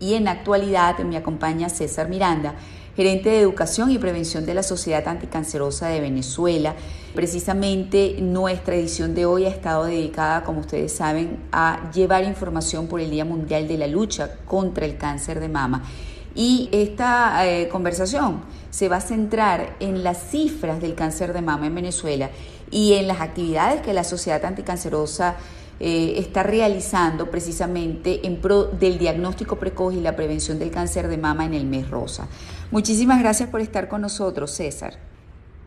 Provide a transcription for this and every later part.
Y en la actualidad me acompaña César Miranda, gerente de Educación y Prevención de la Sociedad Anticancerosa de Venezuela. Precisamente nuestra edición de hoy ha estado dedicada, como ustedes saben, a llevar información por el Día Mundial de la Lucha contra el Cáncer de Mama. Y esta eh, conversación se va a centrar en las cifras del cáncer de mama en Venezuela y en las actividades que la Sociedad Anticancerosa eh, está realizando precisamente en pro del diagnóstico precoz y la prevención del cáncer de mama en el mes rosa. Muchísimas gracias por estar con nosotros, César.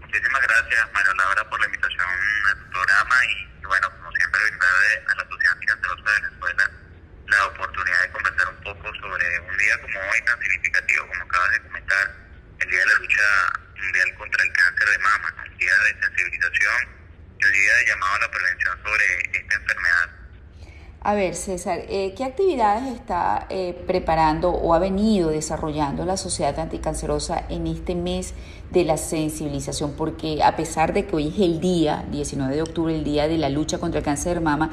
Muchísimas gracias, María Laura, por la invitación al programa y, bueno, como siempre, brindarle a la Sociedad Anticancerosa de Venezuela la oportunidad de conversar un poco sobre un día como hoy tan significativo como acabas de comentar, el Día de la Lucha Mundial contra el Cáncer de Mama, un día de sensibilización el día de llamado a la prevención sobre enfermedad. A ver, César, eh, ¿qué actividades está eh, preparando o ha venido desarrollando la Sociedad Anticancerosa en este mes de la sensibilización? Porque a pesar de que hoy es el día, 19 de octubre, el día de la lucha contra el cáncer de mama,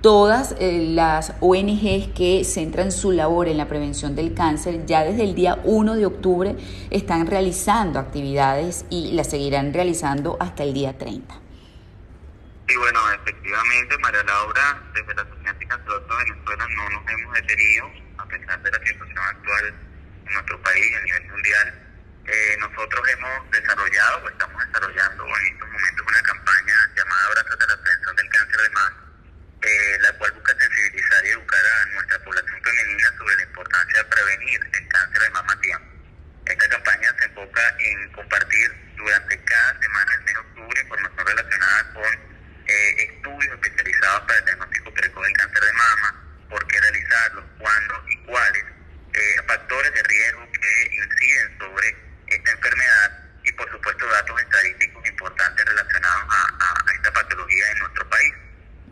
todas eh, las ONGs que centran su labor en la prevención del cáncer ya desde el día 1 de octubre están realizando actividades y las seguirán realizando hasta el día 30. Y bueno, efectivamente, María Laura, desde la Sociedad Anticancerosa de Venezuela no nos hemos detenido, a pesar de la situación actual en nuestro país a nivel mundial. Eh, nosotros hemos desarrollado o estamos desarrollando en estos momentos una campaña llamada Abrazos de la Prevención del Cáncer de Mama, eh, la cual busca sensibilizar y educar a nuestra población femenina sobre la importancia de prevenir el cáncer de mama a tiempo. Esta campaña se enfoca en compartir durante cada semana del mes de octubre información relacionada con eh, estudios especializados para el diagnóstico precoz del cáncer de mama, por qué realizarlos, cuándo y cuáles, eh, factores de riesgo que inciden sobre esta enfermedad y por supuesto datos estadísticos importantes relacionados a, esta patología en nuestro país.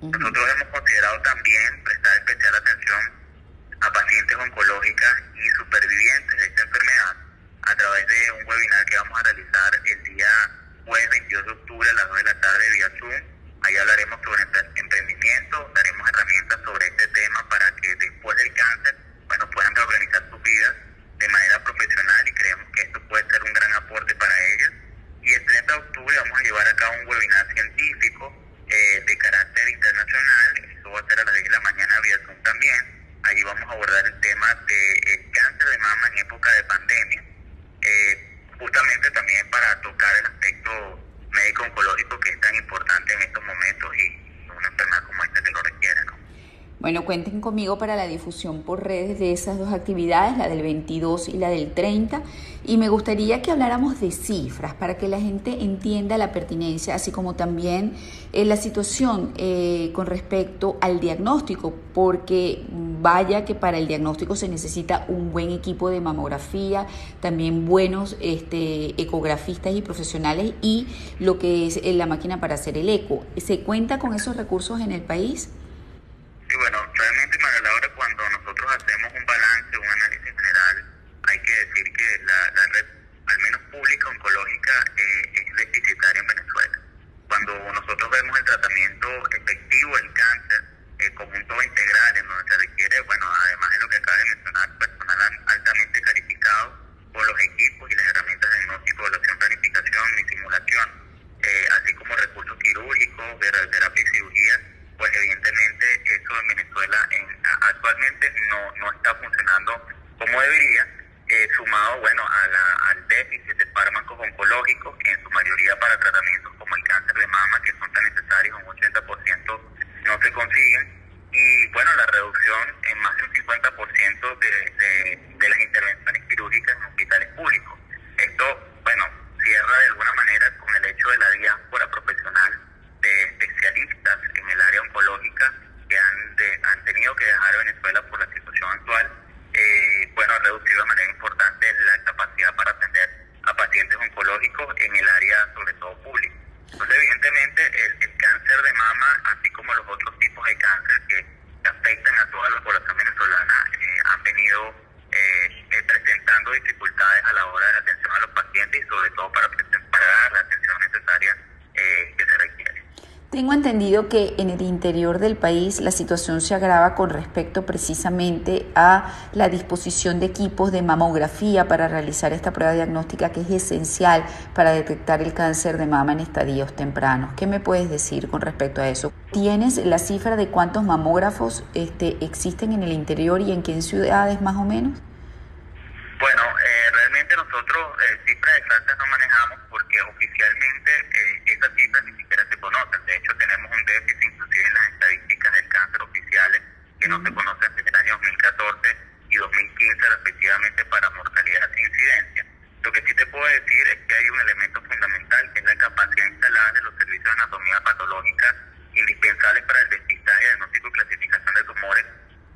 Nosotros hemos considerado también prestar especial atención a pacientes oncológicas y supervivientes de esta enfermedad a través de un webinar que vamos a realizar el día jueves 22 de octubre a las 2 de la tarde vía Zoom Ahí hablaremos sobre emprendimiento, daremos herramientas sobre este tema para que después del cáncer, bueno, puedan reorganizar sus vidas de manera profesional y creemos que esto puede ser un gran aporte para ellas. Y el 30 de octubre vamos a llevar a cabo un webinar científico eh, de carácter internacional, eso va a ser a las 10 de la mañana vía Zoom también. Allí vamos a abordar el tema del cáncer de mama en época de pandemia, eh, justamente también para tocar el aspecto médico oncológico que es tan importante en estos momentos y una enfermedad como esta que lo requiere. ¿no? Bueno, cuenten conmigo para la difusión por redes de esas dos actividades, la del 22 y la del 30. Y me gustaría que habláramos de cifras para que la gente entienda la pertinencia, así como también eh, la situación eh, con respecto al diagnóstico, porque vaya que para el diagnóstico se necesita un buen equipo de mamografía, también buenos este, ecografistas y profesionales y lo que es eh, la máquina para hacer el eco. ¿Se cuenta con esos recursos en el país? Sí, bueno, realmente, María Laura, cuando nosotros hacemos un balance, un análisis general, hay que decir que la, red, al menos pública oncológica, eh, es deficitaria en Venezuela. Cuando nosotros vemos el tratamiento efectivo del cáncer eh, como un todo integral, en donde se requiere, bueno, además de lo que acaba de mencionar, personal altamente calificado con los equipos y las herramientas de diagnóstico, evaluación, planificación y simulación, eh, así como recursos quirúrgicos, de terapia y cirugía, pues evidentemente eso en Venezuela en, actualmente no, no está funcionando como debería, eh, sumado bueno a la, al déficit de fármacos oncológicos, en su mayoría para tratamientos como el cáncer de mama, que son tan necesarios, un 80% no se consiguen, y bueno, la reducción en más de un 50% de, de, de las intervenciones quirúrgicas en hospitales públicos. Esto, bueno, cierra de alguna manera con el hecho de la diáspora profesional de especialistas en el área oncológica que han, han tenido que dejar Venezuela por la situación actual, eh, bueno, ha reducido de manera importante la capacidad para atender a pacientes oncológicos en el área, sobre todo pública. Entonces, evidentemente, el, cáncer de mama, así como los otros tipos de cáncer que, afectan a toda la población venezolana, eh, han venido eh, eh, presentando dificultades a la hora de la atención a los pacientes y sobre todo para, para dar la atención necesaria que se requiere. Tengo entendido que en el interior del país la situación se agrava con respecto precisamente a la disposición de equipos de mamografía para realizar esta prueba diagnóstica que es esencial para detectar el cáncer de mama en estadios tempranos. ¿Qué me puedes decir con respecto a eso? ¿Tienes la cifra de cuántos mamógrafos este, existen en el interior y en qué ciudades más o menos? Bueno, eh, nosotros eh, cifras exactas no manejamos porque oficialmente eh, esas cifras ni siquiera se conocen. De hecho, tenemos un déficit inclusive en las estadísticas del cáncer oficiales que no se conocen desde el año 2014 y 2015 respectivamente para mortalidad e incidencia. Lo que sí te puedo decir es que hay un elemento fundamental que es la capacidad instalada de los servicios de anatomía patológica indispensables para el despistaje, diagnóstico y clasificación de tumores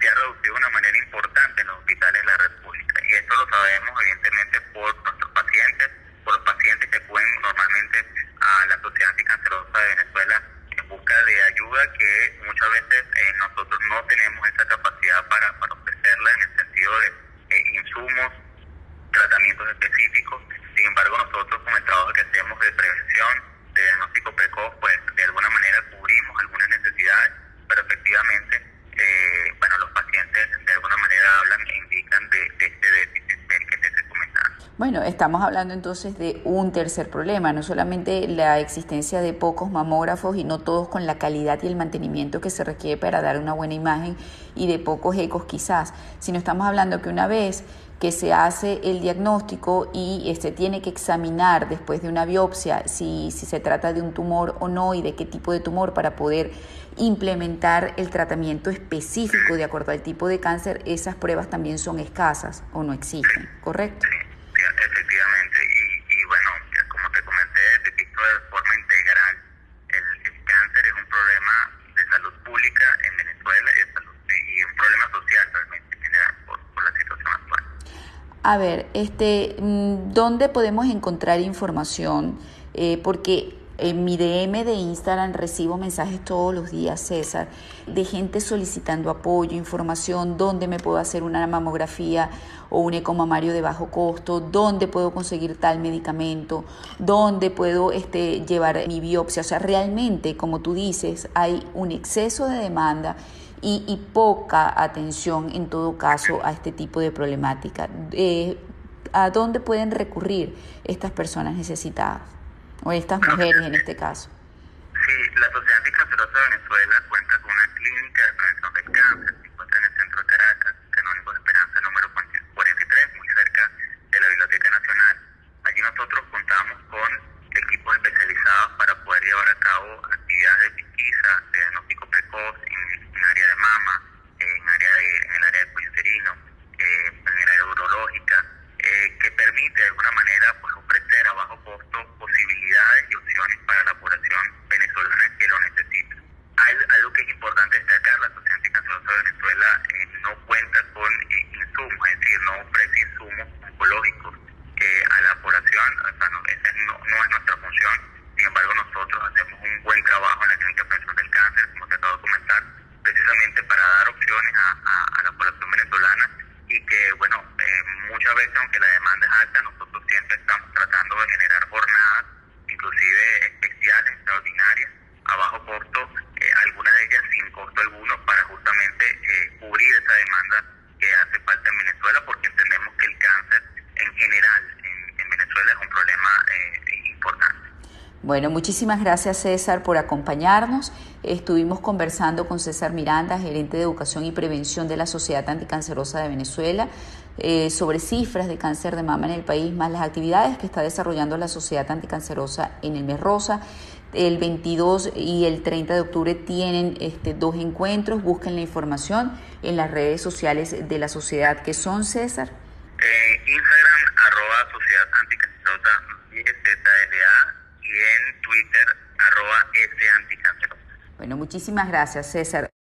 se ha reducido de una manera importante en los hospitales de la República. Y esto lo sabemos evidentemente por nuestros pacientes, por los pacientes que acuden normalmente a la Sociedad Anticancerosa de Venezuela en busca que muchas veces eh, nosotros no tenemos esa capacidad para, para ofrecerla en el sentido de eh, insumos, tratamientos específicos. Sin embargo, nosotros con el trabajo que hacemos de prevención, de diagnóstico precoz, pues de alguna manera cubrimos algunas necesidades, pero efectivamente, eh, bueno, los pacientes de alguna manera hablan e indican de, de este déficit del que te comentaba. Bueno, estamos hablando entonces de un tercer problema, no solamente la existencia de pocos mamógrafos y no todos con la calidad y el mantenimiento que se requiere para dar una buena imagen y de pocos ecos quizás, sino estamos hablando que una vez que se hace el diagnóstico y este, tiene que examinar después de una biopsia si, si se trata de un tumor o no y de qué tipo de tumor para poder implementar el tratamiento específico de acuerdo al tipo de cáncer, esas pruebas también son escasas o no existen, ¿correcto? Efectivamente. Y, bueno, como te comenté, de visto de forma integral, el, cáncer es un problema de salud pública en Venezuela y, un problema social realmente en general por, la situación actual. A ver, este, ¿dónde podemos encontrar información? Eh, porque en mi DM de Instagram recibo mensajes todos los días, César, de gente solicitando apoyo, información, dónde me puedo hacer una mamografía o un ecomamario de bajo costo, dónde puedo conseguir tal medicamento, dónde puedo este, llevar mi biopsia. O sea, realmente, como tú dices, hay un exceso de demanda y, poca atención en todo caso a este tipo de problemática. Eh, ¿A dónde pueden recurrir estas personas necesitadas? O estas mujeres en este caso. Sí, la Sociedad Anticancerosa de Venezuela cuenta con una clínica de prevención del cáncer, se encuentra en el centro de Caracas, Canónico de Esperanza número 43, muy cerca de la Biblioteca Nacional. Allí nosotros contamos con equipos especializados para poder llevar a cabo actividades de pesquisa, de diagnóstico precoz en, en área de mama, en, área de, en el área de cuello uterino, eh, en el área urológica, eh, que permite de alguna manera pues, ofrecer a bajo costo posibilidades y opciones para la población venezolana que lo necesita. Hay, algo que es importante destacar, la Sociedad Anticancerosa de Venezuela eh, no cuenta con eh, insumos, es decir, no ofrece insumos oncológicos eh, a la población, o sea, no, esa no, no, es nuestra función, sin embargo nosotros hacemos un buen trabajo en la Clínica de Prevención del Cáncer, como te acabo de comentar, precisamente para dar opciones a, a, a la población venezolana y que, bueno, eh, muchas veces, aunque la demanda es alta, nosotros siempre estamos tratando de generar jornadas, inclusive especiales, extraordinarias, a bajo costo, eh, algunas de ellas sin costo alguno, para justamente eh, cubrir esa demanda que hace falta en Venezuela, porque entendemos que el cáncer en general en, en Venezuela es un problema importante. Bueno, muchísimas gracias César por acompañarnos. Estuvimos conversando con César Miranda, gerente de educación y prevención de la Sociedad Anticancerosa de Venezuela, eh, sobre cifras de cáncer de mama en el país, más las actividades que está desarrollando la Sociedad Anticancerosa en el mes rosa. El 22 y el 30 de octubre tienen este, dos encuentros. Busquen la información en las redes sociales de la sociedad, que son César. Eh, Instagram, arroba Sociedad Anticancerosa, y en Twitter, arroba S Anticancerosa. Bueno, muchísimas gracias, César.